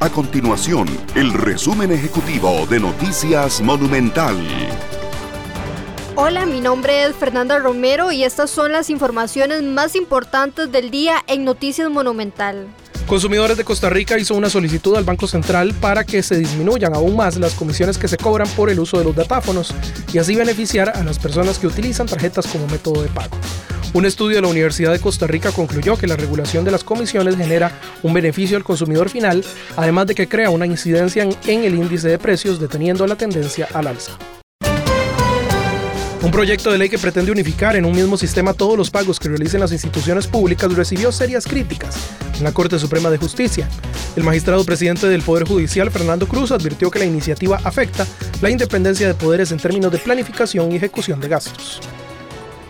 A continuación, el resumen ejecutivo de Noticias Monumental. Hola, mi nombre es Fernanda Romero y estas son las informaciones más importantes del día en Noticias Monumental. Consumidores de Costa Rica hizo una solicitud al Banco Central para que se disminuyan aún más las comisiones que se cobran por el uso de los datáfonos y así beneficiar a las personas que utilizan tarjetas como método de pago. Un estudio de la Universidad de Costa Rica concluyó que la regulación de las comisiones genera un beneficio al consumidor final, además de que crea una incidencia en, el índice de precios deteniendo la tendencia al alza. Un proyecto de ley que pretende unificar en un mismo sistema todos los pagos que realicen las instituciones públicas recibió serias críticas en la Corte Suprema de Justicia. El magistrado presidente del Poder Judicial, Fernando Cruz, advirtió que la iniciativa afecta la independencia de poderes en términos de planificación y ejecución de gastos.